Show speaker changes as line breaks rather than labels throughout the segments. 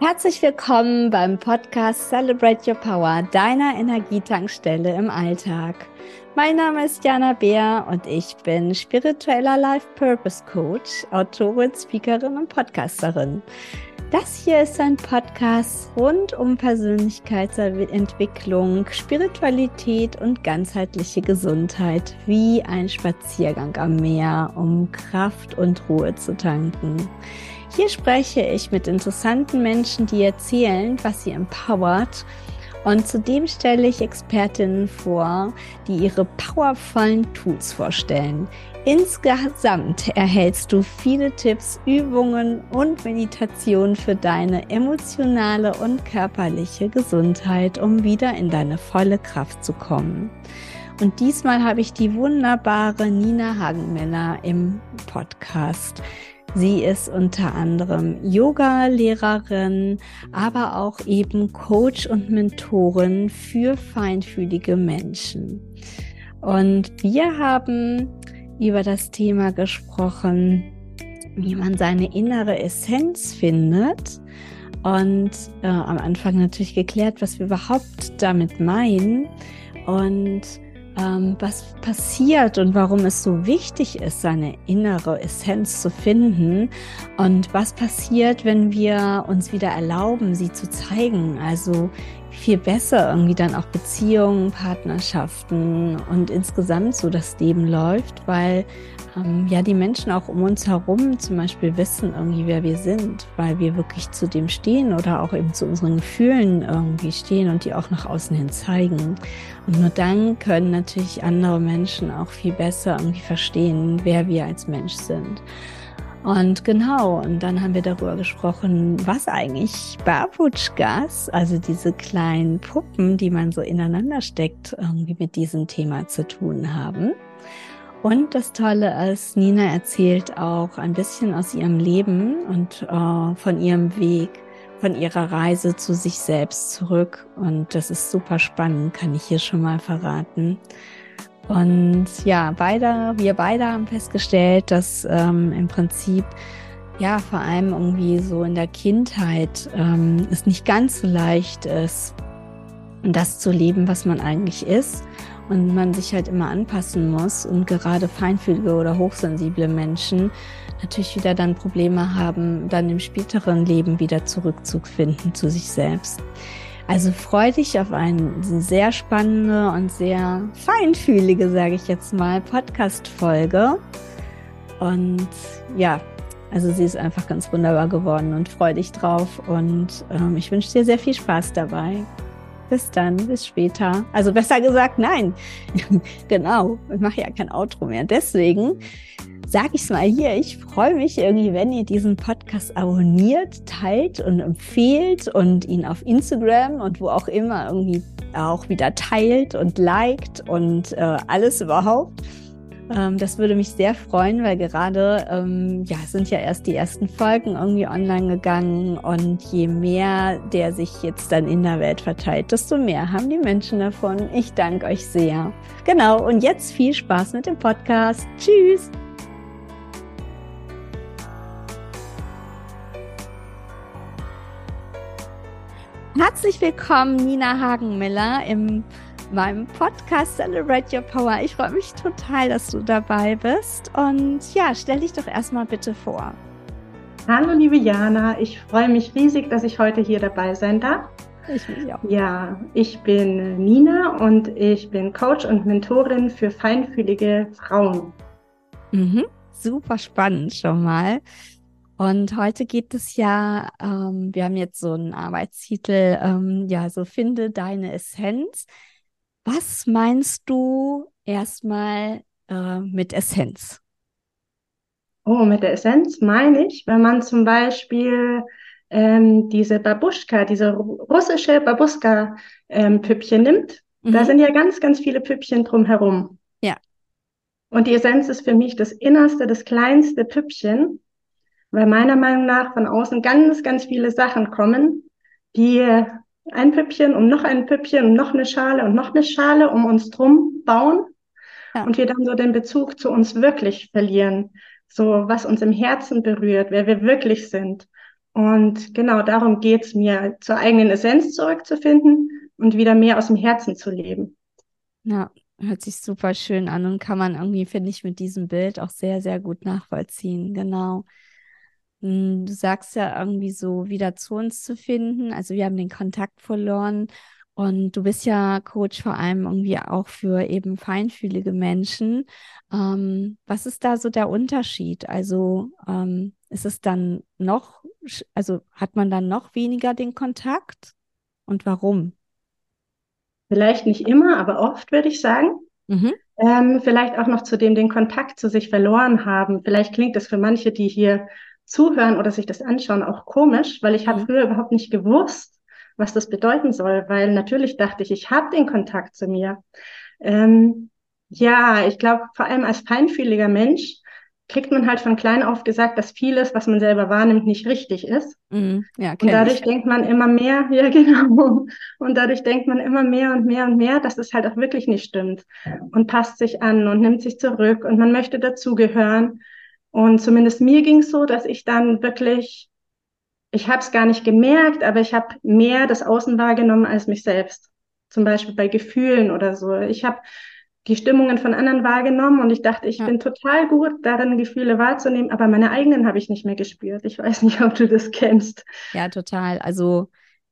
Herzlich willkommen beim Podcast Celebrate Your Power, deiner Energietankstelle im Alltag. Mein Name ist Jana Beer und ich bin spiritueller Life Purpose Coach, Autorin, Speakerin und Podcasterin. Das hier ist ein Podcast rund um Persönlichkeitsentwicklung, Spiritualität und ganzheitliche Gesundheit, wie ein Spaziergang am Meer, um Kraft und Ruhe zu tanken. Hier spreche ich mit interessanten Menschen, die erzählen, was sie empowert. Und zudem stelle ich Expertinnen vor, die ihre powervollen Tools vorstellen. Insgesamt erhältst du viele Tipps, Übungen und Meditationen für deine emotionale und körperliche Gesundheit, um wieder in deine volle Kraft zu kommen. Und diesmal habe ich die wunderbare Nina Hagenmiller im Podcast. Sie ist unter anderem Yoga-Lehrerin, aber auch eben Coach und Mentorin für feinfühlige Menschen. Und wir haben über das Thema gesprochen, wie man seine innere Essenz findet. Und äh, am Anfang natürlich geklärt, was wir überhaupt damit meinen. Und ähm, was passiert und warum es so wichtig ist, seine innere Essenz zu finden und was passiert, wenn wir uns wieder erlauben, sie zu zeigen. Also viel besser irgendwie dann auch Beziehungen, Partnerschaften und insgesamt so das Leben läuft, weil ähm, ja die Menschen auch um uns herum zum Beispiel wissen irgendwie, wer wir sind, weil wir wirklich zu dem stehen oder auch eben zu unseren Gefühlen irgendwie stehen und die auch nach außen hin zeigen. Und nur dann können natürlich andere Menschen auch viel besser irgendwie verstehen, wer wir als Mensch sind. Und genau, und dann haben wir darüber gesprochen, was eigentlich Babutschkas, also diese kleinen Puppen, die man so ineinander steckt, irgendwie mit diesem Thema zu tun haben. Und das Tolle ist, Nina erzählt auch ein bisschen aus ihrem Leben und äh, von ihrem Weg, von ihrer Reise zu sich selbst zurück. Und das ist super spannend, kann ich hier schon mal verraten. Und ja, beide, wir beide haben festgestellt, dass ähm, im Prinzip ja vor allem irgendwie so in der Kindheit ähm, es nicht ganz so leicht ist, das zu leben, was man eigentlich ist und man sich halt immer anpassen muss und gerade feinfühlige oder hochsensible Menschen natürlich wieder dann Probleme haben, dann im späteren Leben wieder zurückzufinden zu sich selbst. Also freu dich auf eine sehr spannende und sehr feinfühlige, sage ich jetzt mal, Podcast-Folge. Und ja, also sie ist einfach ganz wunderbar geworden und freu dich drauf. Und ähm, ich wünsche dir sehr viel Spaß dabei. Bis dann, bis später. Also besser gesagt, nein. genau, ich mache ja kein Outro mehr. Deswegen sage ich es mal hier. Ich freue mich irgendwie, wenn ihr diesen Podcast abonniert, teilt und empfehlt und ihn auf Instagram und wo auch immer irgendwie auch wieder teilt und liked und äh, alles überhaupt. Ähm, das würde mich sehr freuen, weil gerade, ähm, ja, sind ja erst die ersten Folgen irgendwie online gegangen und je mehr der sich jetzt dann in der Welt verteilt, desto mehr haben die Menschen davon. Ich danke euch sehr. Genau, und jetzt viel Spaß mit dem Podcast. Tschüss! Herzlich willkommen, Nina Hagenmiller, im meinem Podcast Celebrate Your Power. Ich freue mich total, dass du dabei bist. Und ja, stell dich doch erstmal bitte vor.
Hallo, liebe Jana. Ich freue mich riesig, dass ich heute hier dabei sein darf.
Ich mich auch.
Ja, ich bin Nina und ich bin Coach und Mentorin für feinfühlige Frauen.
Mhm, super spannend schon mal. Und heute geht es ja, ähm, wir haben jetzt so einen Arbeitstitel, ähm, ja, so finde deine Essenz. Was meinst du erstmal äh, mit Essenz?
Oh, mit der Essenz meine ich, wenn man zum Beispiel ähm, diese Babuschka, diese russische Babuschka-Püppchen ähm, nimmt, mhm. da sind ja ganz, ganz viele Püppchen drumherum.
Ja.
Und die Essenz ist für mich das innerste, das kleinste Püppchen, weil meiner Meinung nach von außen ganz, ganz viele Sachen kommen, die ein Püppchen um noch ein Püppchen und noch eine Schale und noch eine Schale um uns drum bauen ja. und wir dann so den Bezug zu uns wirklich verlieren, so was uns im Herzen berührt, wer wir wirklich sind. Und genau darum geht es mir, zur eigenen Essenz zurückzufinden und wieder mehr aus dem Herzen zu leben.
Ja, hört sich super schön an und kann man irgendwie, finde ich, mit diesem Bild auch sehr, sehr gut nachvollziehen. Genau. Hm, du sagst ja irgendwie so, wieder zu uns zu finden. Also wir haben den Kontakt verloren und du bist ja Coach vor allem irgendwie auch für eben feinfühlige Menschen. Ähm, was ist da so der Unterschied? Also ähm, ist es dann noch, also hat man dann noch weniger den Kontakt? Und warum?
Vielleicht nicht immer, aber oft würde ich sagen. Mhm. Ähm, vielleicht auch noch zu dem den Kontakt zu sich verloren haben. Vielleicht klingt das für manche, die hier zuhören oder sich das anschauen, auch komisch, weil ich mhm. habe früher überhaupt nicht gewusst, was das bedeuten soll, weil natürlich dachte ich, ich habe den Kontakt zu mir. Ähm, ja, ich glaube, vor allem als feinfühliger Mensch kriegt man halt von klein auf gesagt, dass vieles, was man selber wahrnimmt, nicht richtig ist. Mm, ja, und dadurch ich. denkt man immer mehr, ja genau, und dadurch denkt man immer mehr und mehr und mehr, dass es halt auch wirklich nicht stimmt und passt sich an und nimmt sich zurück und man möchte dazugehören. Und zumindest mir ging es so, dass ich dann wirklich ich habe es gar nicht gemerkt, aber ich habe mehr das Außen wahrgenommen als mich selbst. Zum Beispiel bei Gefühlen oder so. Ich habe die Stimmungen von anderen wahrgenommen und ich dachte, ich ja. bin total gut darin, Gefühle wahrzunehmen, aber meine eigenen habe ich nicht mehr gespürt. Ich weiß nicht, ob du das kennst.
Ja, total. Also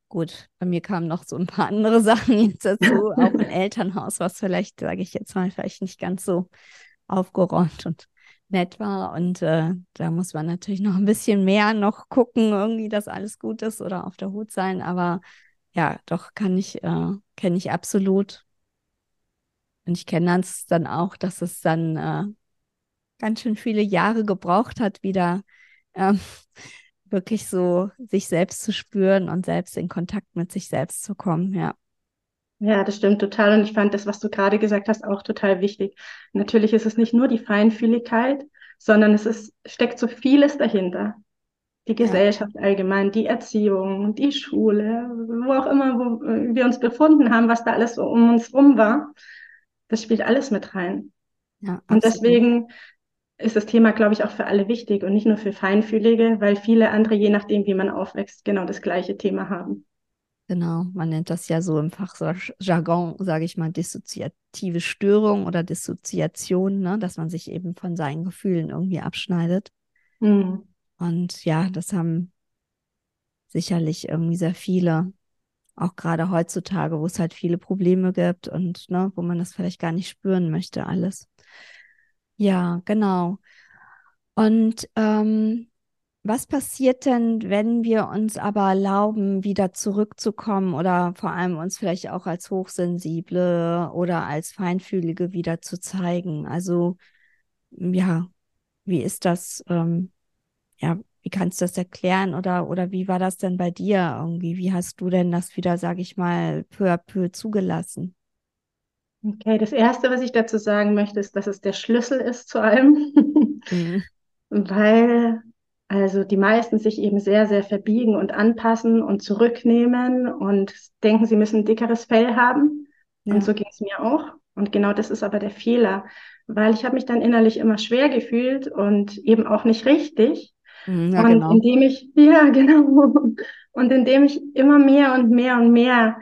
gut, bei mir kamen noch so ein paar andere Sachen jetzt dazu, auch im Elternhaus, was vielleicht, sage ich jetzt mal, vielleicht nicht ganz so aufgeräumt und nett war. Und äh, da muss man natürlich noch ein bisschen mehr noch gucken, irgendwie, dass alles gut ist oder auf der Hut sein. Aber ja, doch kann ich, äh, kenne ich absolut. Und ich kenne es dann auch, dass es dann äh, ganz schön viele Jahre gebraucht hat, wieder ähm, wirklich so sich selbst zu spüren und selbst in Kontakt mit sich selbst zu kommen, ja.
Ja, das stimmt total. Und ich fand das, was du gerade gesagt hast, auch total wichtig. Natürlich ist es nicht nur die Feinfühligkeit, sondern es ist, steckt so vieles dahinter. Die Gesellschaft ja. allgemein, die Erziehung, die Schule, wo auch immer wo wir uns befunden haben, was da alles so um uns rum war. Das spielt alles mit rein. Ja, und deswegen ist das Thema, glaube ich, auch für alle wichtig und nicht nur für Feinfühlige, weil viele andere, je nachdem, wie man aufwächst, genau das gleiche Thema haben.
Genau, man nennt das ja so im Fachjargon, sage ich mal, dissoziative Störung oder Dissoziation, ne? dass man sich eben von seinen Gefühlen irgendwie abschneidet. Mhm. Und ja, das haben sicherlich irgendwie sehr viele, auch gerade heutzutage, wo es halt viele Probleme gibt und ne, wo man das vielleicht gar nicht spüren möchte, alles. Ja, genau. Und ähm, was passiert denn, wenn wir uns aber erlauben, wieder zurückzukommen oder vor allem uns vielleicht auch als Hochsensible oder als Feinfühlige wieder zu zeigen? Also, ja, wie ist das? Ähm, ja, wie kannst du das erklären oder, oder wie war das denn bei dir irgendwie? Wie hast du denn das wieder, sage ich mal, peu à peu zugelassen?
Okay, das Erste, was ich dazu sagen möchte, ist, dass es der Schlüssel ist zu allem. Mhm. Weil also die meisten sich eben sehr, sehr verbiegen und anpassen und zurücknehmen und denken, sie müssen ein dickeres Fell haben. Ja. Und so ging es mir auch. Und genau das ist aber der Fehler, weil ich habe mich dann innerlich immer schwer gefühlt und eben auch nicht richtig. Mhm, ja, und genau. indem ich, ja, genau, und indem ich immer mehr und mehr und mehr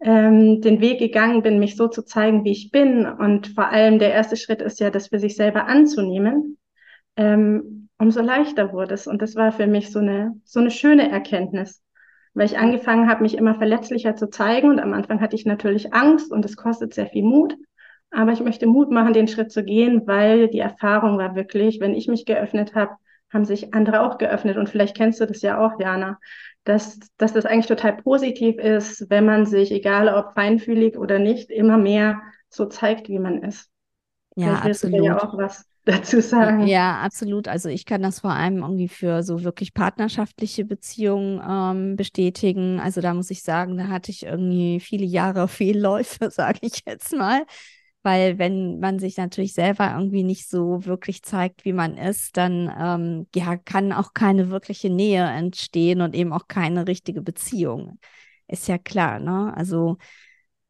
ähm, den Weg gegangen bin, mich so zu zeigen, wie ich bin. Und vor allem der erste Schritt ist ja, das für sich selber anzunehmen. Ähm, umso leichter wurde es. Und das war für mich so eine, so eine schöne Erkenntnis, weil ich angefangen habe, mich immer verletzlicher zu zeigen. Und am Anfang hatte ich natürlich Angst und es kostet sehr viel Mut. Aber ich möchte Mut machen, den Schritt zu gehen, weil die Erfahrung war wirklich, wenn ich mich geöffnet habe, haben sich andere auch geöffnet. Und vielleicht kennst du das ja auch, Jana, dass, dass das eigentlich total positiv ist, wenn man sich, egal ob feinfühlig oder nicht, immer mehr so zeigt, wie man ist.
Ja, vielleicht absolut. Ja auch was dazu sagen. Ja, absolut. Also ich kann das vor allem irgendwie für so wirklich partnerschaftliche Beziehungen ähm, bestätigen. Also da muss ich sagen, da hatte ich irgendwie viele Jahre Fehlläufe, sage ich jetzt mal. Weil wenn man sich natürlich selber irgendwie nicht so wirklich zeigt, wie man ist, dann ähm, ja, kann auch keine wirkliche Nähe entstehen und eben auch keine richtige Beziehung. Ist ja klar, ne? Also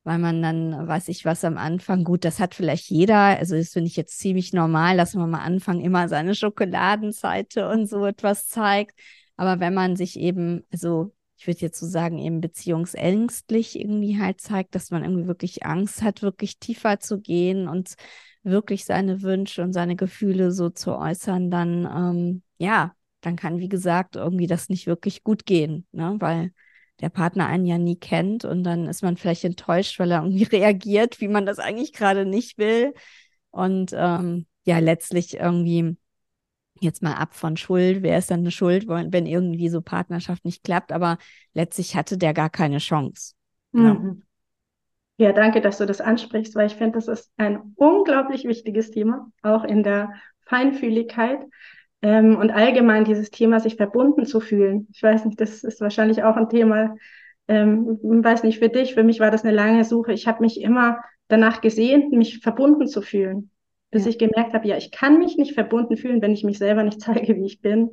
weil man dann, weiß ich was am Anfang, gut, das hat vielleicht jeder, also das finde ich jetzt ziemlich normal, dass man am Anfang immer seine Schokoladenseite und so etwas zeigt. Aber wenn man sich eben, also ich würde jetzt so sagen, eben beziehungsängstlich irgendwie halt zeigt, dass man irgendwie wirklich Angst hat, wirklich tiefer zu gehen und wirklich seine Wünsche und seine Gefühle so zu äußern, dann ähm, ja, dann kann, wie gesagt, irgendwie das nicht wirklich gut gehen, ne? Weil der Partner einen ja nie kennt und dann ist man vielleicht enttäuscht, weil er irgendwie reagiert, wie man das eigentlich gerade nicht will. Und ähm, ja, letztlich irgendwie jetzt mal ab von Schuld, wer ist dann eine Schuld, wenn irgendwie so Partnerschaft nicht klappt, aber letztlich hatte der gar keine Chance.
Mhm. Ja, danke, dass du das ansprichst, weil ich finde, das ist ein unglaublich wichtiges Thema, auch in der Feinfühligkeit ähm, und allgemein dieses Thema, sich verbunden zu fühlen. Ich weiß nicht, das ist wahrscheinlich auch ein Thema, ähm, weiß nicht, für dich, für mich war das eine lange Suche. Ich habe mich immer danach gesehnt, mich verbunden zu fühlen bis ja. ich gemerkt habe, ja, ich kann mich nicht verbunden fühlen, wenn ich mich selber nicht zeige, wie ich bin.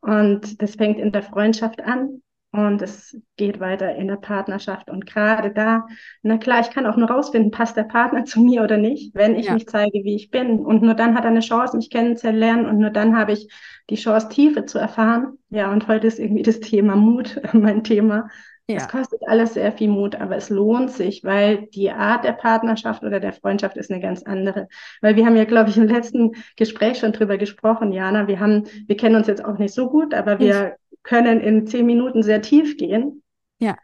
Und das fängt in der Freundschaft an und es geht weiter in der Partnerschaft. Und gerade da, na klar, ich kann auch nur rausfinden, passt der Partner zu mir oder nicht, wenn ich ja. mich zeige, wie ich bin. Und nur dann hat er eine Chance, mich kennenzulernen und nur dann habe ich die Chance, Tiefe zu erfahren. Ja, und heute ist irgendwie das Thema Mut mein Thema. Ja. Es kostet alles sehr viel Mut, aber es lohnt sich, weil die Art der Partnerschaft oder der Freundschaft ist eine ganz andere. Weil wir haben ja, glaube ich, im letzten Gespräch schon drüber gesprochen, Jana. Wir haben, wir kennen uns jetzt auch nicht so gut, aber wir ich. können in zehn Minuten sehr tief gehen.
Ja.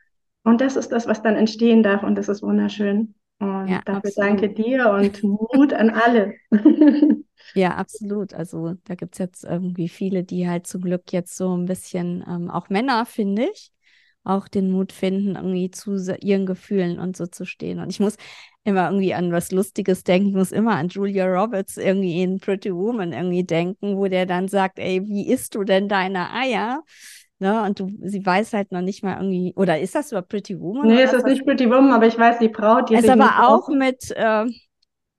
Und das ist das, was dann entstehen darf und das ist wunderschön. Und ja, dafür absolut. danke dir und Mut an alle.
Ja, absolut. Also da gibt es jetzt irgendwie viele, die halt zum Glück jetzt so ein bisschen, ähm, auch Männer, finde ich, auch den Mut finden, irgendwie zu ihren Gefühlen und so zu stehen. Und ich muss immer irgendwie an was Lustiges denken. Ich muss immer an Julia Roberts irgendwie in Pretty Woman irgendwie denken, wo der dann sagt, ey, wie isst du denn deine Eier? Ne, und du, sie weiß halt noch nicht mal irgendwie, oder ist das über Pretty Woman?
Nee, es ist nicht Pretty Woman, aber ich weiß, die Braut,
die ist aber auch mit, äh,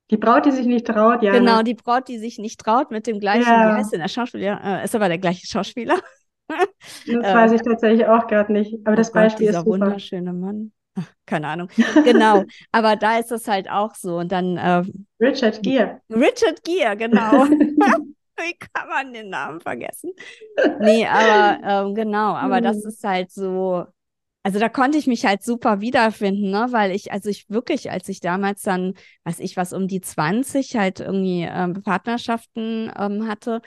die Braut, die sich nicht traut, ja.
Genau, die Braut, die sich nicht traut, mit dem gleichen, ja. wie heißt denn der Schauspieler? Äh, ist aber der gleiche Schauspieler.
Das weiß ich tatsächlich auch gerade nicht. Aber das oh Beispiel Gott, dieser ist
super. wunderschöne Mann. Ach, keine Ahnung. Genau. Aber da ist das halt auch so. Und dann. Äh,
Richard Gere.
Richard Gere, genau. Wie kann man den Namen vergessen? Nee, aber ähm, genau, aber das hm. ist halt so. Also da konnte ich mich halt super wiederfinden, ne? Weil ich, also ich wirklich, als ich damals dann, weiß ich was, um die 20 halt irgendwie ähm, Partnerschaften ähm, hatte,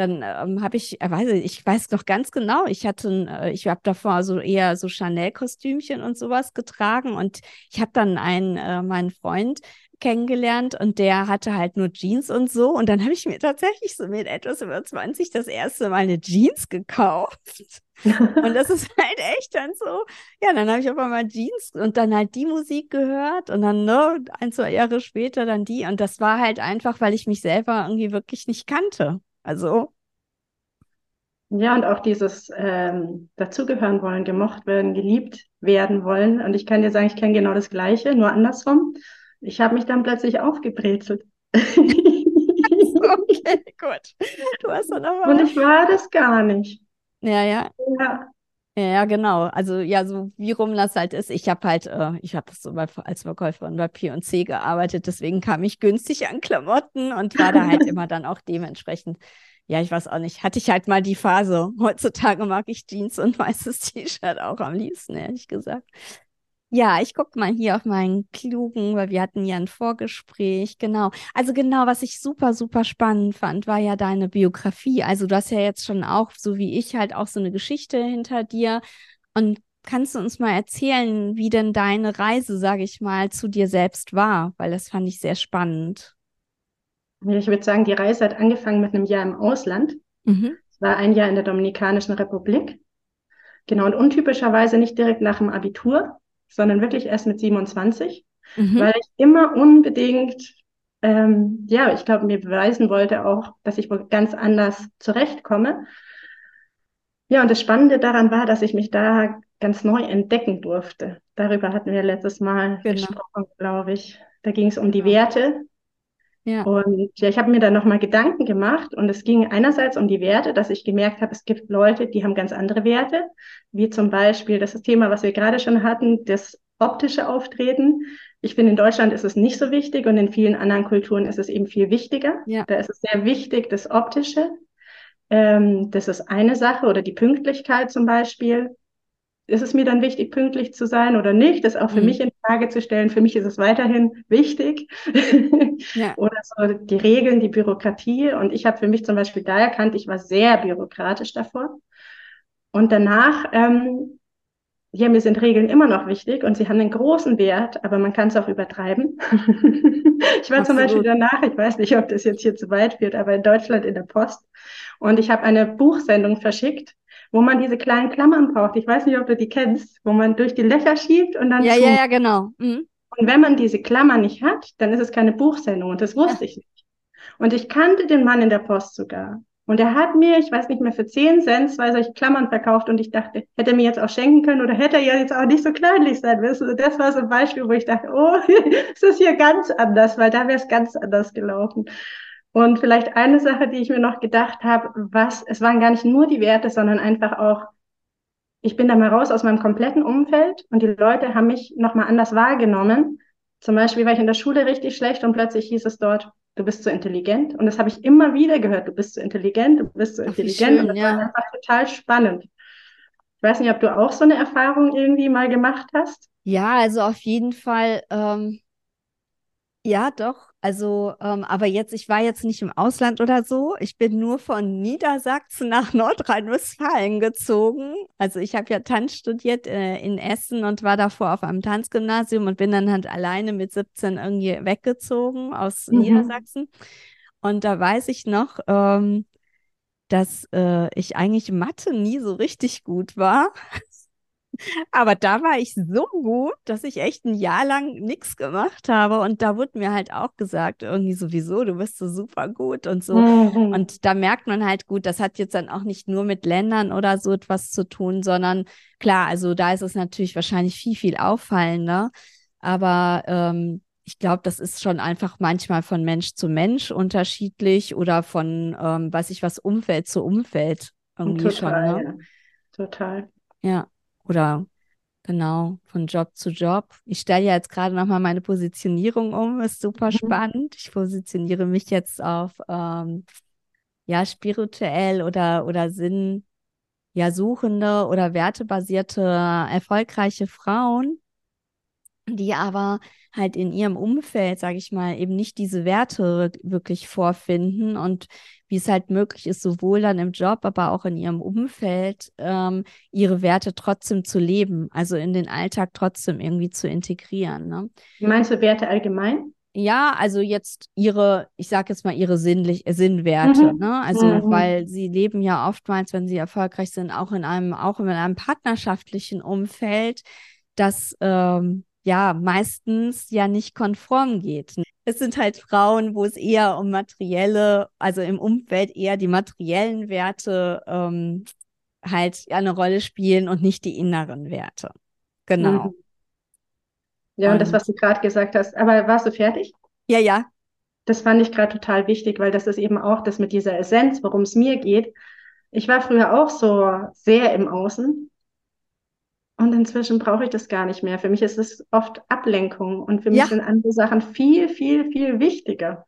dann ähm, habe ich, äh, weiß ich, ich weiß noch ganz genau, ich hatte, äh, ich habe davor so eher so Chanel-Kostümchen und sowas getragen und ich habe dann einen, äh, meinen Freund kennengelernt und der hatte halt nur Jeans und so und dann habe ich mir tatsächlich so mit etwas über 20 das erste Mal eine Jeans gekauft. und das ist halt echt dann so, ja, dann habe ich auf einmal Jeans und dann halt die Musik gehört und dann ne, ein, zwei Jahre später dann die und das war halt einfach, weil ich mich selber irgendwie wirklich nicht kannte. Also.
Ja, und auch dieses ähm, dazugehören wollen, gemocht werden, geliebt werden wollen. Und ich kann dir sagen, ich kenne genau das Gleiche, nur andersrum. Ich habe mich dann plötzlich aufgebrezelt. okay,
gut. Du hast dann
aber. Und ich war das gar nicht.
Ja, ja. Ja. Ja, genau. Also ja, so wie rum das halt ist. Ich habe halt, äh, ich habe so bei, als Verkäuferin bei P&C gearbeitet, deswegen kam ich günstig an Klamotten und war da halt immer dann auch dementsprechend. Ja, ich weiß auch nicht. Hatte ich halt mal die Phase. Heutzutage mag ich Jeans und weißes T-Shirt auch am liebsten, ehrlich gesagt. Ja, ich gucke mal hier auf meinen klugen, weil wir hatten ja ein Vorgespräch, genau. Also genau, was ich super, super spannend fand, war ja deine Biografie. Also du hast ja jetzt schon auch, so wie ich, halt auch so eine Geschichte hinter dir. Und kannst du uns mal erzählen, wie denn deine Reise, sage ich mal, zu dir selbst war? Weil das fand ich sehr spannend.
Ich würde sagen, die Reise hat angefangen mit einem Jahr im Ausland. Mhm. Es war ein Jahr in der Dominikanischen Republik. Genau, und untypischerweise nicht direkt nach dem Abitur, sondern wirklich erst mit 27, mhm. weil ich immer unbedingt, ähm, ja, ich glaube, mir beweisen wollte auch, dass ich wohl ganz anders zurechtkomme. Ja, und das Spannende daran war, dass ich mich da ganz neu entdecken durfte. Darüber hatten wir letztes Mal genau. gesprochen, glaube ich. Da ging es um die genau. Werte. Ja. Und ja, ich habe mir dann nochmal Gedanken gemacht und es ging einerseits um die Werte, dass ich gemerkt habe, es gibt Leute, die haben ganz andere Werte, wie zum Beispiel das Thema, was wir gerade schon hatten, das optische Auftreten. Ich finde, in Deutschland ist es nicht so wichtig und in vielen anderen Kulturen ist es eben viel wichtiger. Ja. Da ist es sehr wichtig, das Optische. Ähm, das ist eine Sache oder die Pünktlichkeit zum Beispiel. Ist es mir dann wichtig, pünktlich zu sein oder nicht? Das auch für mhm. mich in Frage zu stellen. Für mich ist es weiterhin wichtig. Ja. oder so die Regeln, die Bürokratie. Und ich habe für mich zum Beispiel da erkannt, ich war sehr bürokratisch davor. Und danach ähm, ja, mir sind Regeln immer noch wichtig und sie haben einen großen Wert, aber man kann es auch übertreiben. ich war Absolut. zum Beispiel danach, ich weiß nicht, ob das jetzt hier zu weit wird, aber in Deutschland in der Post und ich habe eine Buchsendung verschickt, wo man diese kleinen Klammern braucht. Ich weiß nicht, ob du die kennst, wo man durch die Löcher schiebt und dann.
Ja, ja, ja, genau. Mhm.
Und wenn man diese Klammer nicht hat, dann ist es keine Buchsendung und das wusste ja. ich nicht. Und ich kannte den Mann in der Post sogar. Und er hat mir, ich weiß nicht mehr, für 10 Cent zwei solche Klammern verkauft und ich dachte, hätte er mir jetzt auch schenken können oder hätte er ja jetzt auch nicht so kleinlich sein müssen. Und das war so ein Beispiel, wo ich dachte, oh, es ist hier ganz anders, weil da wäre es ganz anders gelaufen. Und vielleicht eine Sache, die ich mir noch gedacht habe, was, es waren gar nicht nur die Werte, sondern einfach auch, ich bin da mal raus aus meinem kompletten Umfeld und die Leute haben mich nochmal anders wahrgenommen. Zum Beispiel war ich in der Schule richtig schlecht und plötzlich hieß es dort, du bist zu intelligent. Und das habe ich immer wieder gehört, du bist zu intelligent, du bist zu intelligent. Schön, und das ja. war einfach total spannend. Ich weiß nicht, ob du auch so eine Erfahrung irgendwie mal gemacht hast.
Ja, also auf jeden Fall, ähm, ja, doch. Also, ähm, aber jetzt, ich war jetzt nicht im Ausland oder so. Ich bin nur von Niedersachsen nach Nordrhein-Westfalen gezogen. Also ich habe ja Tanz studiert äh, in Essen und war davor auf einem Tanzgymnasium und bin dann halt alleine mit 17 irgendwie weggezogen aus mhm. Niedersachsen. Und da weiß ich noch, ähm, dass äh, ich eigentlich Mathe nie so richtig gut war. Aber da war ich so gut, dass ich echt ein Jahr lang nichts gemacht habe. Und da wurde mir halt auch gesagt, irgendwie sowieso, du bist so super gut und so. Mhm. Und da merkt man halt gut, das hat jetzt dann auch nicht nur mit Ländern oder so etwas zu tun, sondern klar, also da ist es natürlich wahrscheinlich viel, viel auffallender. Aber ähm, ich glaube, das ist schon einfach manchmal von Mensch zu Mensch unterschiedlich oder von, ähm, weiß ich was, Umfeld zu Umfeld irgendwie Total, schon. Ne?
Ja. Total.
Ja. Oder genau, von Job zu Job. Ich stelle ja jetzt gerade nochmal meine Positionierung um, ist super mhm. spannend. Ich positioniere mich jetzt auf ähm, ja, spirituell oder, oder Sinn, ja, suchende oder wertebasierte, erfolgreiche Frauen, die aber halt in ihrem Umfeld, sage ich mal, eben nicht diese Werte wirklich vorfinden und wie es halt möglich ist, sowohl dann im Job, aber auch in ihrem Umfeld, ähm, ihre Werte trotzdem zu leben, also in den Alltag trotzdem irgendwie zu integrieren. Ne?
Meinst du Werte allgemein?
Ja, also jetzt ihre, ich sage jetzt mal ihre sinnlich, Sinnwerte, mhm. ne? Also mhm. weil sie leben ja oftmals, wenn sie erfolgreich sind, auch in einem, auch in einem partnerschaftlichen Umfeld, das ähm, ja meistens ja nicht konform geht. Es sind halt Frauen, wo es eher um materielle, also im Umfeld eher die materiellen Werte ähm, halt eine Rolle spielen und nicht die inneren Werte. Genau. Mhm.
Ja, und, und das, was du gerade gesagt hast, aber warst du fertig?
Ja, ja.
Das fand ich gerade total wichtig, weil das ist eben auch das mit dieser Essenz, worum es mir geht. Ich war früher auch so sehr im Außen und inzwischen brauche ich das gar nicht mehr. Für mich ist es oft Ablenkung und für mich ja. sind andere Sachen viel, viel, viel wichtiger.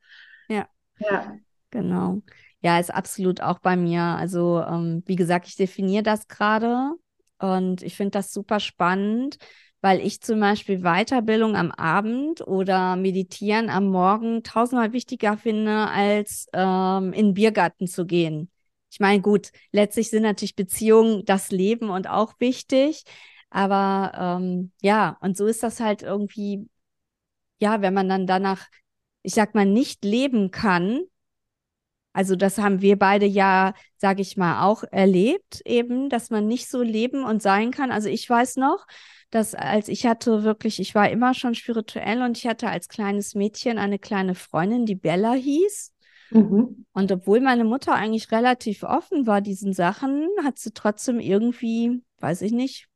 Ja. Ja. Genau. Ja, ist absolut auch bei mir. Also, ähm, wie gesagt, ich definiere das gerade und ich finde das super spannend, weil ich zum Beispiel Weiterbildung am Abend oder Meditieren am Morgen tausendmal wichtiger finde, als ähm, in den Biergarten zu gehen. Ich meine, gut, letztlich sind natürlich Beziehungen das Leben und auch wichtig. Aber ähm, ja, und so ist das halt irgendwie, ja, wenn man dann danach, ich sag mal, nicht leben kann. Also das haben wir beide ja, sage ich mal, auch erlebt, eben, dass man nicht so leben und sein kann. Also ich weiß noch, dass als ich hatte wirklich, ich war immer schon spirituell und ich hatte als kleines Mädchen eine kleine Freundin, die Bella hieß. Mhm. Und obwohl meine Mutter eigentlich relativ offen war diesen Sachen, hat sie trotzdem irgendwie, weiß ich nicht,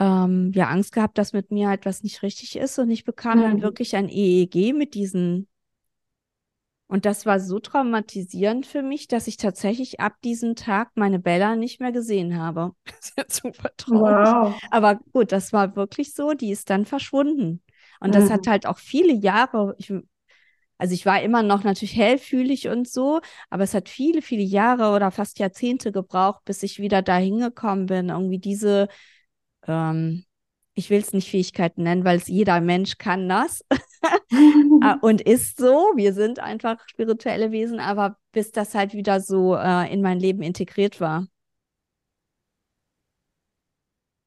ähm, ja Angst gehabt, dass mit mir halt was nicht richtig ist. Und ich bekam mhm. dann wirklich ein EEG mit diesen. Und das war so traumatisierend für mich, dass ich tatsächlich ab diesem Tag meine Bella nicht mehr gesehen habe. Das ist jetzt super traurig. Wow. Aber gut, das war wirklich so. Die ist dann verschwunden. Und das hat mhm. halt auch viele Jahre, ich also ich war immer noch natürlich hellfühlig und so, aber es hat viele, viele Jahre oder fast Jahrzehnte gebraucht, bis ich wieder da hingekommen bin, irgendwie diese, ähm, ich will es nicht Fähigkeiten nennen, weil es jeder Mensch kann das ah, und ist so. Wir sind einfach spirituelle Wesen, aber bis das halt wieder so äh, in mein Leben integriert war.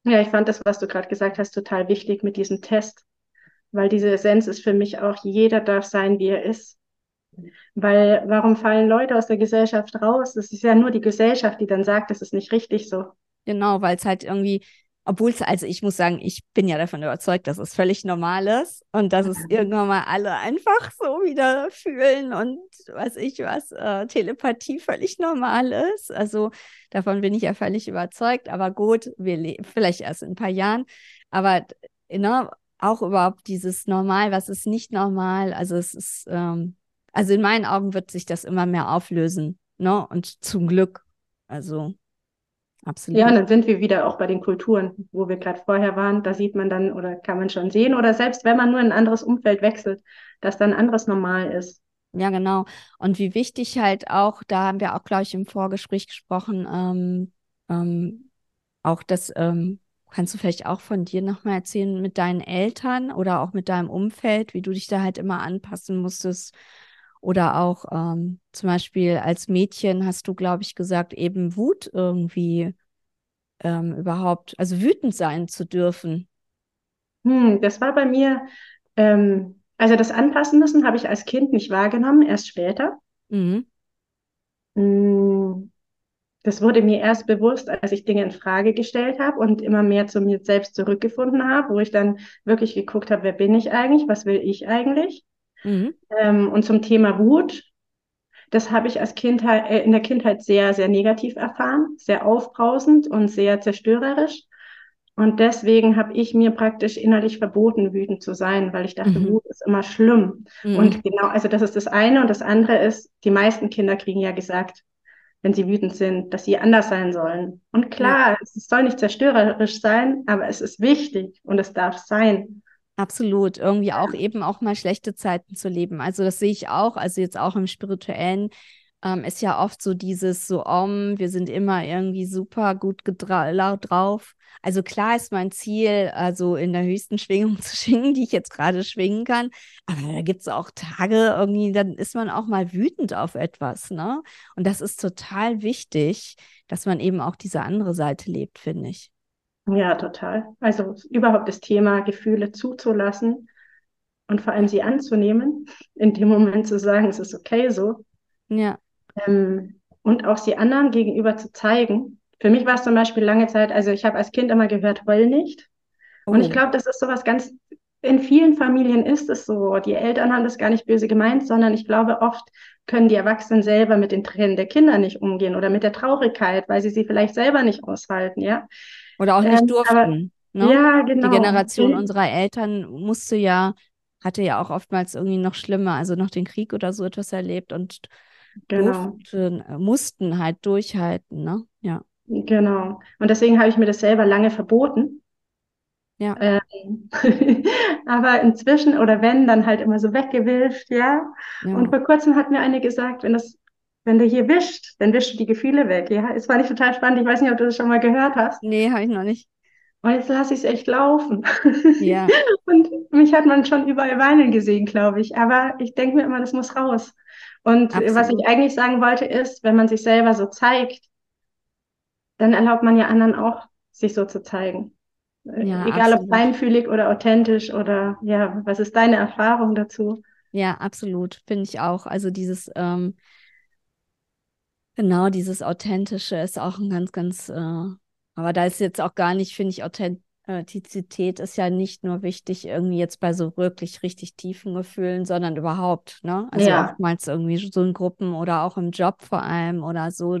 Ja, ich fand das, was du gerade gesagt hast, total wichtig mit diesem Test weil diese Essenz ist für mich auch, jeder darf sein, wie er ist. Weil warum fallen Leute aus der Gesellschaft raus? Es ist ja nur die Gesellschaft, die dann sagt, das ist nicht richtig so.
Genau, weil es halt irgendwie, obwohl es, also ich muss sagen, ich bin ja davon überzeugt, dass es völlig normal ist und dass es irgendwann mal alle einfach so wieder fühlen und was ich was, äh, Telepathie völlig normal ist. Also davon bin ich ja völlig überzeugt. Aber gut, wir vielleicht erst in ein paar Jahren. Aber ne, auch überhaupt dieses Normal, was ist nicht normal. Also es ist, ähm, also in meinen Augen wird sich das immer mehr auflösen, ne? Und zum Glück. Also absolut.
Ja, und dann sind wir wieder auch bei den Kulturen, wo wir gerade vorher waren. Da sieht man dann oder kann man schon sehen oder selbst wenn man nur in ein anderes Umfeld wechselt, dass dann anderes normal ist.
Ja, genau. Und wie wichtig halt auch, da haben wir auch, glaube ich, im Vorgespräch gesprochen, ähm, ähm, auch das ähm, Kannst du vielleicht auch von dir nochmal erzählen mit deinen Eltern oder auch mit deinem Umfeld, wie du dich da halt immer anpassen musstest? Oder auch ähm, zum Beispiel als Mädchen hast du, glaube ich, gesagt, eben Wut irgendwie ähm, überhaupt, also wütend sein zu dürfen.
Hm, das war bei mir, ähm, also das Anpassen müssen habe ich als Kind nicht wahrgenommen, erst später. Mhm. Hm, das wurde mir erst bewusst, als ich Dinge in Frage gestellt habe und immer mehr zu mir selbst zurückgefunden habe, wo ich dann wirklich geguckt habe, wer bin ich eigentlich, was will ich eigentlich? Mhm. Ähm, und zum Thema Wut, das habe ich als Kindheit, äh, in der Kindheit sehr, sehr negativ erfahren, sehr aufbrausend und sehr zerstörerisch. Und deswegen habe ich mir praktisch innerlich verboten, wütend zu sein, weil ich dachte, mhm. Wut ist immer schlimm. Mhm. Und genau, also das ist das eine. Und das andere ist, die meisten Kinder kriegen ja gesagt, wenn sie wütend sind, dass sie anders sein sollen. Und klar, ja. es soll nicht zerstörerisch sein, aber es ist wichtig und es darf sein.
Absolut, irgendwie auch eben auch mal schlechte Zeiten zu leben. Also das sehe ich auch, also jetzt auch im spirituellen ähm, ist ja oft so dieses so, um, wir sind immer irgendwie super gut drauf. Also klar ist mein Ziel, also in der höchsten Schwingung zu schwingen, die ich jetzt gerade schwingen kann. Aber da gibt es auch Tage, irgendwie, dann ist man auch mal wütend auf etwas, ne? Und das ist total wichtig, dass man eben auch diese andere Seite lebt, finde ich.
Ja, total. Also überhaupt das Thema Gefühle zuzulassen und vor allem sie anzunehmen, in dem Moment zu sagen, es ist okay so.
Ja.
Ähm, und auch sie anderen gegenüber zu zeigen. Für mich war es zum Beispiel lange Zeit, also ich habe als Kind immer gehört, heul nicht. Oh. Und ich oh. glaube, das ist sowas ganz, in vielen Familien ist es so. Die Eltern haben das gar nicht böse gemeint, sondern ich glaube, oft können die Erwachsenen selber mit den Tränen der Kinder nicht umgehen oder mit der Traurigkeit, weil sie sie vielleicht selber nicht aushalten, ja.
Oder auch nicht ähm, durften. Aber, ne? Ja, genau. Die Generation mhm. unserer Eltern musste ja, hatte ja auch oftmals irgendwie noch schlimmer, also noch den Krieg oder so etwas erlebt und genau. durften, äh, mussten halt durchhalten, ne? Ja.
Genau. Und deswegen habe ich mir das selber lange verboten.
Ja.
Ähm, aber inzwischen oder wenn, dann halt immer so weggewischt, ja? ja. Und vor kurzem hat mir eine gesagt, wenn das, wenn du hier wischt, dann wischst du die Gefühle weg. Ja, es war nicht total spannend. Ich weiß nicht, ob du das schon mal gehört hast.
Nee, habe ich noch nicht.
Und jetzt lasse ich es echt laufen.
Ja.
Und mich hat man schon überall weinen gesehen, glaube ich. Aber ich denke mir immer, das muss raus. Und Absolut. was ich eigentlich sagen wollte, ist, wenn man sich selber so zeigt, dann erlaubt man ja anderen auch, sich so zu zeigen. Ja, Egal absolut. ob feinfühlig oder authentisch oder ja, was ist deine Erfahrung dazu?
Ja, absolut, finde ich auch. Also dieses, ähm, genau, dieses Authentische ist auch ein ganz, ganz, äh, aber da ist jetzt auch gar nicht, finde ich, authent Authentizität ist ja nicht nur wichtig irgendwie jetzt bei so wirklich richtig tiefen Gefühlen, sondern überhaupt, ne? Also ja. oftmals irgendwie so in Gruppen oder auch im Job vor allem oder so.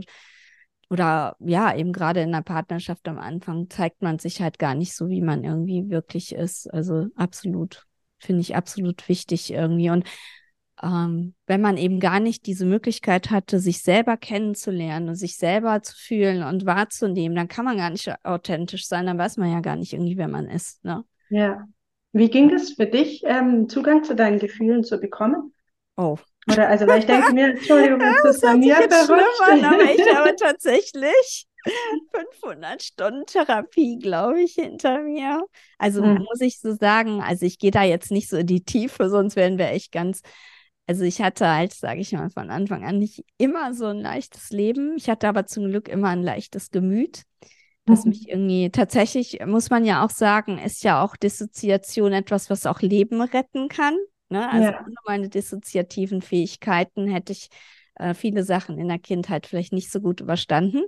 Oder ja, eben gerade in der Partnerschaft am Anfang zeigt man sich halt gar nicht so, wie man irgendwie wirklich ist. Also absolut, finde ich absolut wichtig irgendwie. Und ähm, wenn man eben gar nicht diese Möglichkeit hatte, sich selber kennenzulernen und sich selber zu fühlen und wahrzunehmen, dann kann man gar nicht authentisch sein, dann weiß man ja gar nicht irgendwie, wer man ist. Ne?
Ja. Wie ging es für dich, ähm, Zugang zu deinen Gefühlen zu bekommen?
Oh.
Oder also, weil ich denke mir, Entschuldigung,
das
ist bei mir verrutscht.
An, aber ich habe tatsächlich 500 Stunden Therapie, glaube ich, hinter mir. Also hm. muss ich so sagen, also ich gehe da jetzt nicht so in die Tiefe, sonst wären wir echt ganz. Also ich hatte halt, sage ich mal, von Anfang an nicht immer so ein leichtes Leben. Ich hatte aber zum Glück immer ein leichtes Gemüt, das mhm. mich irgendwie tatsächlich, muss man ja auch sagen, ist ja auch Dissoziation etwas, was auch Leben retten kann. Ne? Also ja. ohne meine dissoziativen Fähigkeiten hätte ich äh, viele Sachen in der Kindheit vielleicht nicht so gut überstanden.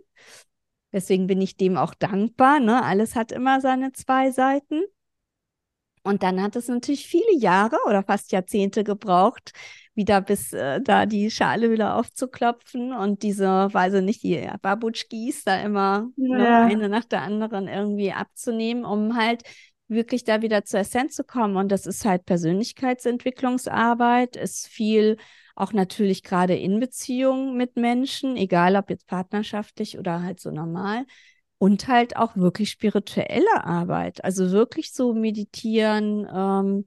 Deswegen bin ich dem auch dankbar. Ne? Alles hat immer seine zwei Seiten. Und dann hat es natürlich viele Jahre oder fast Jahrzehnte gebraucht, wieder bis äh, da die Schale wieder aufzuklopfen und diese, weiß ich nicht, die Babutschkis da immer ne, ja. ne, eine nach der anderen irgendwie abzunehmen, um halt wirklich da wieder zur Essenz zu kommen. Und das ist halt Persönlichkeitsentwicklungsarbeit, ist viel auch natürlich gerade in Beziehungen mit Menschen, egal ob jetzt partnerschaftlich oder halt so normal. Und halt auch wirklich spirituelle Arbeit. Also wirklich so meditieren, ähm,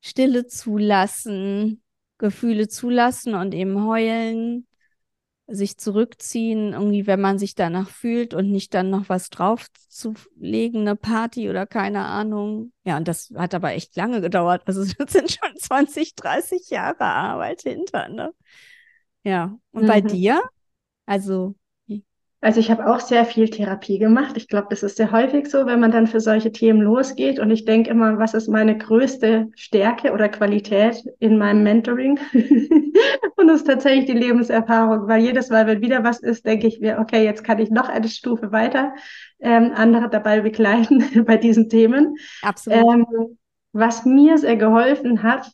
Stille zulassen, Gefühle zulassen und eben heulen, sich zurückziehen, irgendwie, wenn man sich danach fühlt und nicht dann noch was draufzulegen, eine Party oder keine Ahnung. Ja, und das hat aber echt lange gedauert. Also das sind schon 20, 30 Jahre Arbeit hinter, ne? Ja. Und mhm. bei dir? Also
also ich habe auch sehr viel Therapie gemacht. Ich glaube, das ist sehr häufig so, wenn man dann für solche Themen losgeht. Und ich denke immer, was ist meine größte Stärke oder Qualität in meinem Mentoring? und das ist tatsächlich die Lebenserfahrung, weil jedes Mal, wenn wieder was ist, denke ich mir, okay, jetzt kann ich noch eine Stufe weiter ähm, andere dabei begleiten bei diesen Themen.
Absolut.
Ähm, was mir sehr geholfen hat,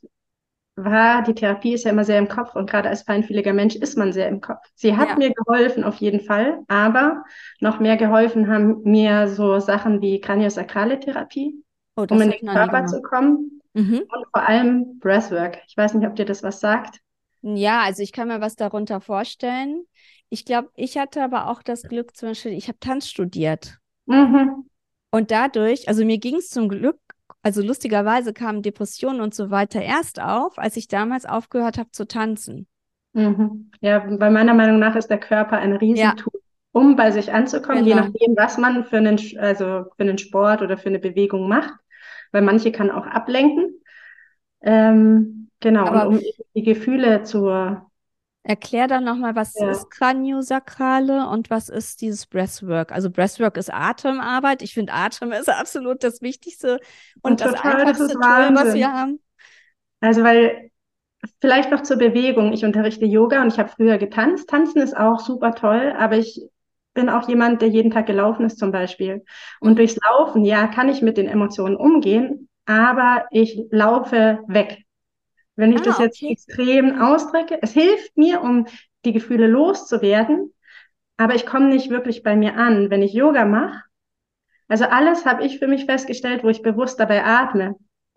war, die Therapie ist ja immer sehr im Kopf und gerade als feinfühliger Mensch ist man sehr im Kopf. Sie hat ja. mir geholfen, auf jeden Fall, aber noch mehr geholfen haben mir so Sachen wie kraniosakrale Therapie, oh, um in den Körper zu kommen mhm. und vor allem Breathwork. Ich weiß nicht, ob dir das was sagt.
Ja, also ich kann mir was darunter vorstellen. Ich glaube, ich hatte aber auch das Glück, zum Beispiel, ich habe Tanz studiert. Mhm. Und dadurch, also mir ging es zum Glück also lustigerweise kamen Depressionen und so weiter erst auf, als ich damals aufgehört habe zu tanzen.
Mhm. Ja, bei meiner Meinung nach ist der Körper ein Riesentool, ja. um bei sich anzukommen, genau. je nachdem, was man für einen, also für einen Sport oder für eine Bewegung macht, weil manche kann auch ablenken. Ähm, genau, um die Gefühle zu
Erklär dann nochmal, was ja. ist Kraniosakrale und was ist dieses Breathwork? Also Breathwork ist Atemarbeit. Ich finde, Atem ist absolut das Wichtigste und, und das total, einfachste das Tool, was wir haben.
Also, weil vielleicht noch zur Bewegung. Ich unterrichte Yoga und ich habe früher getanzt. Tanzen ist auch super toll, aber ich bin auch jemand, der jeden Tag gelaufen ist zum Beispiel. Und durchs Laufen, ja, kann ich mit den Emotionen umgehen, aber ich laufe weg. Wenn ich ah, das jetzt okay. extrem ausdrücke, es hilft mir, um die Gefühle loszuwerden, aber ich komme nicht wirklich bei mir an. Wenn ich Yoga mache, also alles habe ich für mich festgestellt, wo ich bewusst dabei atme.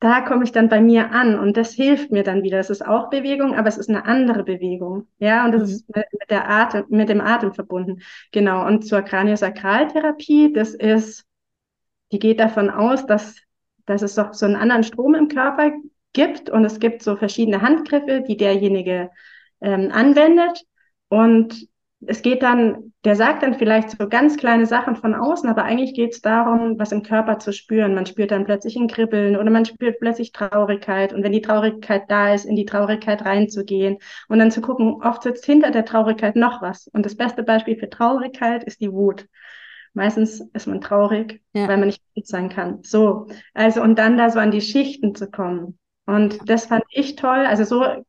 da komme ich dann bei mir an und das hilft mir dann wieder. Es ist auch Bewegung, aber es ist eine andere Bewegung. Ja, und das mhm. ist mit, mit, der Atem, mit dem Atem verbunden. Genau. Und zur Kraniosakraltherapie, das ist, die geht davon aus, dass dass es doch so einen anderen Strom im Körper gibt und es gibt so verschiedene Handgriffe, die derjenige ähm, anwendet. Und es geht dann, der sagt dann vielleicht so ganz kleine Sachen von außen, aber eigentlich geht es darum, was im Körper zu spüren. Man spürt dann plötzlich ein Kribbeln oder man spürt plötzlich Traurigkeit. Und wenn die Traurigkeit da ist, in die Traurigkeit reinzugehen und dann zu gucken, oft sitzt hinter der Traurigkeit noch was. Und das beste Beispiel für Traurigkeit ist die Wut. Meistens ist man traurig, ja. weil man nicht gut sein kann. So, also und dann da so an die Schichten zu kommen. Und das fand ich toll. Also so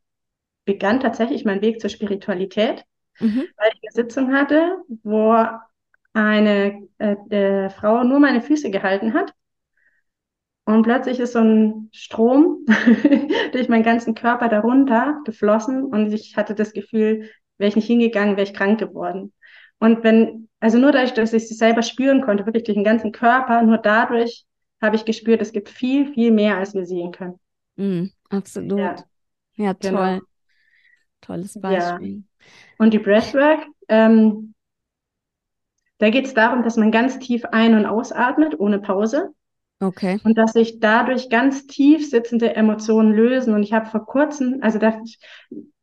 begann tatsächlich mein Weg zur Spiritualität, mhm. weil ich eine Sitzung hatte, wo eine äh, Frau nur meine Füße gehalten hat. Und plötzlich ist so ein Strom durch meinen ganzen Körper darunter geflossen und ich hatte das Gefühl, wäre ich nicht hingegangen, wäre ich krank geworden. Und wenn, also nur dadurch, dass ich sie selber spüren konnte, wirklich durch den ganzen Körper, nur dadurch habe ich gespürt, es gibt viel, viel mehr, als wir sehen können.
Mm, absolut. Ja, ja toll. Genau. Tolles Beispiel. Ja.
Und die Breathwork, ähm, da geht es darum, dass man ganz tief ein- und ausatmet, ohne Pause.
Okay.
Und dass sich dadurch ganz tief sitzende Emotionen lösen. Und ich habe vor kurzem, also das,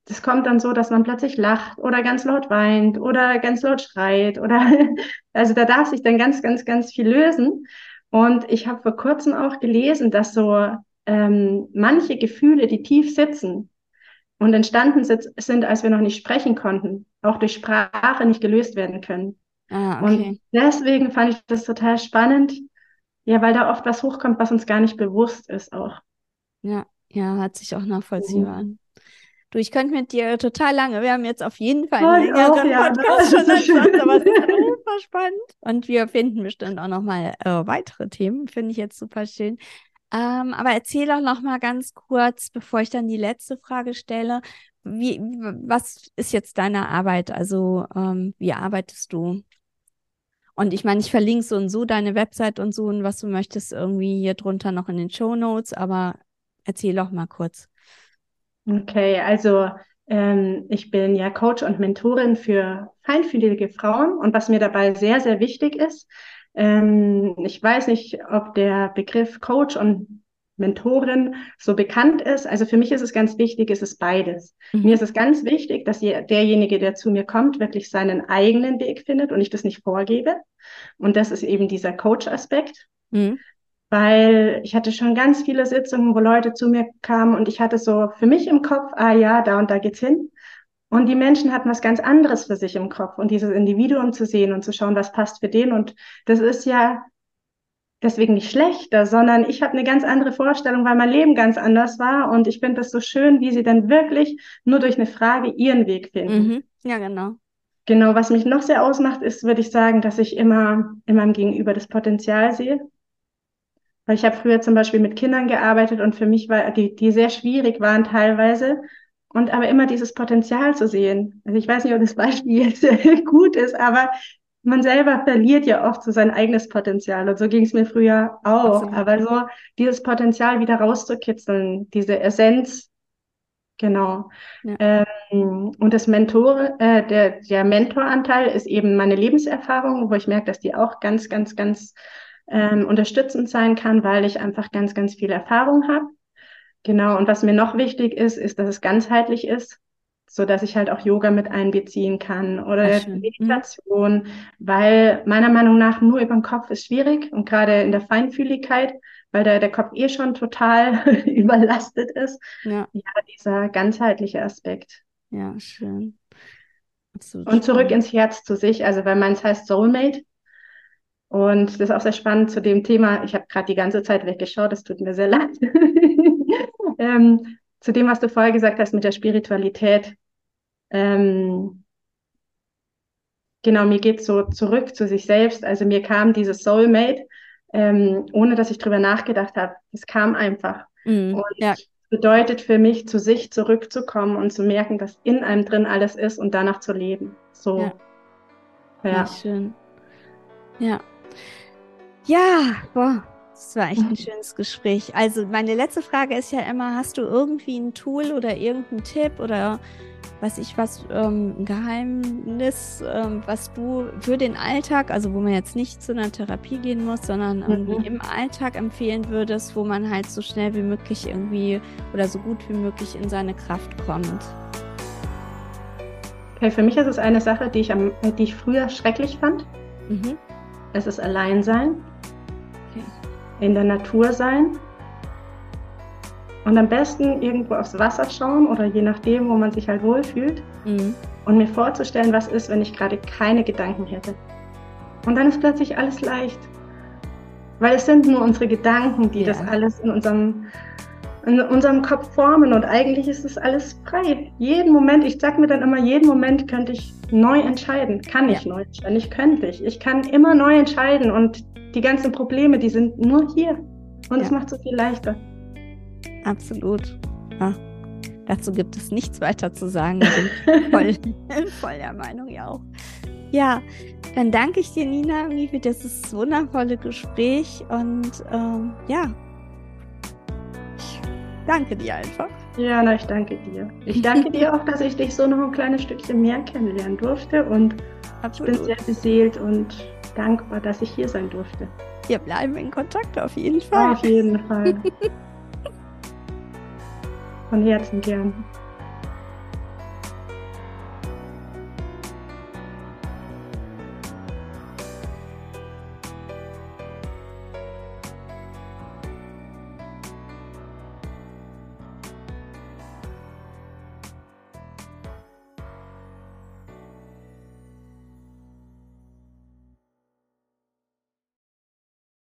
das kommt dann so, dass man plötzlich lacht oder ganz laut weint oder ganz laut schreit oder also da darf sich dann ganz, ganz, ganz viel lösen. Und ich habe vor kurzem auch gelesen, dass so ähm, manche Gefühle, die tief sitzen und entstanden sind, als wir noch nicht sprechen konnten, auch durch Sprache nicht gelöst werden können.
Ah, okay.
Und deswegen fand ich das total spannend, ja, weil da oft was hochkommt, was uns gar nicht bewusst ist auch.
Ja, ja, hat sich auch nachvollziehbar mhm. an. Du, ich könnte mit dir total lange, wir haben jetzt auf jeden Fall einen längeren auch, ja, Podcast schon als sonst, aber es ist super spannend. Und wir finden bestimmt auch nochmal äh, weitere Themen, finde ich jetzt super schön. Ähm, aber erzähl doch noch mal ganz kurz, bevor ich dann die letzte Frage stelle, wie, was ist jetzt deine Arbeit? Also ähm, wie arbeitest du? Und ich meine, ich verlinke so und so deine Website und so und was du möchtest irgendwie hier drunter noch in den Show Notes, aber erzähl doch mal kurz.
Okay, also ähm, ich bin ja Coach und Mentorin für feinfühlige Frauen und was mir dabei sehr, sehr wichtig ist, ähm, ich weiß nicht, ob der Begriff Coach und Mentorin so bekannt ist. Also für mich ist es ganz wichtig, es ist beides. Mhm. Mir ist es ganz wichtig, dass derjenige, der zu mir kommt, wirklich seinen eigenen Weg findet und ich das nicht vorgebe. Und das ist eben dieser Coach-Aspekt. Mhm. Weil ich hatte schon ganz viele Sitzungen, wo Leute zu mir kamen und ich hatte so für mich im Kopf, ah ja, da und da geht's hin. Und die Menschen hatten was ganz anderes für sich im Kopf und dieses Individuum zu sehen und zu schauen, was passt für den. Und das ist ja deswegen nicht schlechter, sondern ich habe eine ganz andere Vorstellung, weil mein Leben ganz anders war. Und ich finde das so schön, wie sie dann wirklich nur durch eine Frage ihren Weg finden.
Mhm. Ja, genau.
Genau, was mich noch sehr ausmacht, ist, würde ich sagen, dass ich immer in meinem Gegenüber das Potenzial sehe. Weil ich habe früher zum Beispiel mit Kindern gearbeitet und für mich war, die, die sehr schwierig waren teilweise, und aber immer dieses Potenzial zu sehen. Also ich weiß nicht, ob das Beispiel jetzt gut ist, aber man selber verliert ja oft so sein eigenes Potenzial. Und so ging es mir früher auch. Absolut. Aber so dieses Potenzial wieder rauszukitzeln, diese Essenz, genau. Ja. Ähm, und das Mentor, äh, der, der Mentoranteil ist eben meine Lebenserfahrung, wo ich merke, dass die auch ganz, ganz, ganz ähm, unterstützend sein kann, weil ich einfach ganz, ganz viel Erfahrung habe. Genau, und was mir noch wichtig ist, ist, dass es ganzheitlich ist, so dass ich halt auch Yoga mit einbeziehen kann oder mhm. Meditation, mhm. weil meiner Meinung nach nur über den Kopf ist schwierig und gerade in der Feinfühligkeit, weil der, der Kopf eh schon total überlastet ist. Ja. ja, dieser ganzheitliche Aspekt.
Ja, schön.
Absolut und zurück spannend. ins Herz zu sich, also weil meins heißt Soulmate. Und das ist auch sehr spannend zu dem Thema. Ich habe gerade die ganze Zeit weggeschaut, das tut mir sehr leid. ähm, zu dem, was du vorher gesagt hast mit der Spiritualität. Ähm, genau, mir geht so zurück zu sich selbst. Also mir kam dieses Soulmate, ähm, ohne dass ich drüber nachgedacht habe. Es kam einfach. Mhm, und ja. bedeutet für mich, zu sich zurückzukommen und zu merken, dass in einem drin alles ist und danach zu leben. So.
Ja. ja. ja schön. Ja. Ja, boah, das war echt ein schönes Gespräch. Also meine letzte Frage ist ja immer, hast du irgendwie ein Tool oder irgendeinen Tipp oder was ich was, ähm, ein Geheimnis, ähm, was du für den Alltag, also wo man jetzt nicht zu einer Therapie gehen muss, sondern irgendwie mhm. im Alltag empfehlen würdest, wo man halt so schnell wie möglich irgendwie oder so gut wie möglich in seine Kraft kommt?
Okay, für mich ist es eine Sache, die ich, am, die ich früher schrecklich fand. Mhm. Es ist Alleinsein in der Natur sein und am besten irgendwo aufs Wasser schauen oder je nachdem, wo man sich halt wohlfühlt mhm. und mir vorzustellen, was ist, wenn ich gerade keine Gedanken hätte. Und dann ist plötzlich alles leicht. Weil es sind nur unsere Gedanken, die ja. das alles in unserem, in unserem Kopf formen und eigentlich ist es alles frei. Jeden Moment, ich sag mir dann immer, jeden Moment könnte ich neu entscheiden. Kann ich ja. neu entscheiden? Ich könnte ich. Ich kann immer neu entscheiden und die ganzen Probleme, die sind nur hier. Und es macht so viel leichter.
Absolut. Ja. Dazu gibt es nichts weiter zu sagen. Voll, voll der Meinung, ja auch. Ja, dann danke ich dir, Nina, für dieses wundervolle Gespräch und ähm, ja, danke dir einfach.
Ja, na, ich danke dir. Ich danke dir auch, dass ich dich so noch ein kleines Stückchen mehr kennenlernen durfte und Absolut. ich bin sehr beseelt und dankbar, dass ich hier sein durfte.
Wir bleiben in Kontakt auf jeden Fall.
Auf jeden Fall. Von Herzen gern.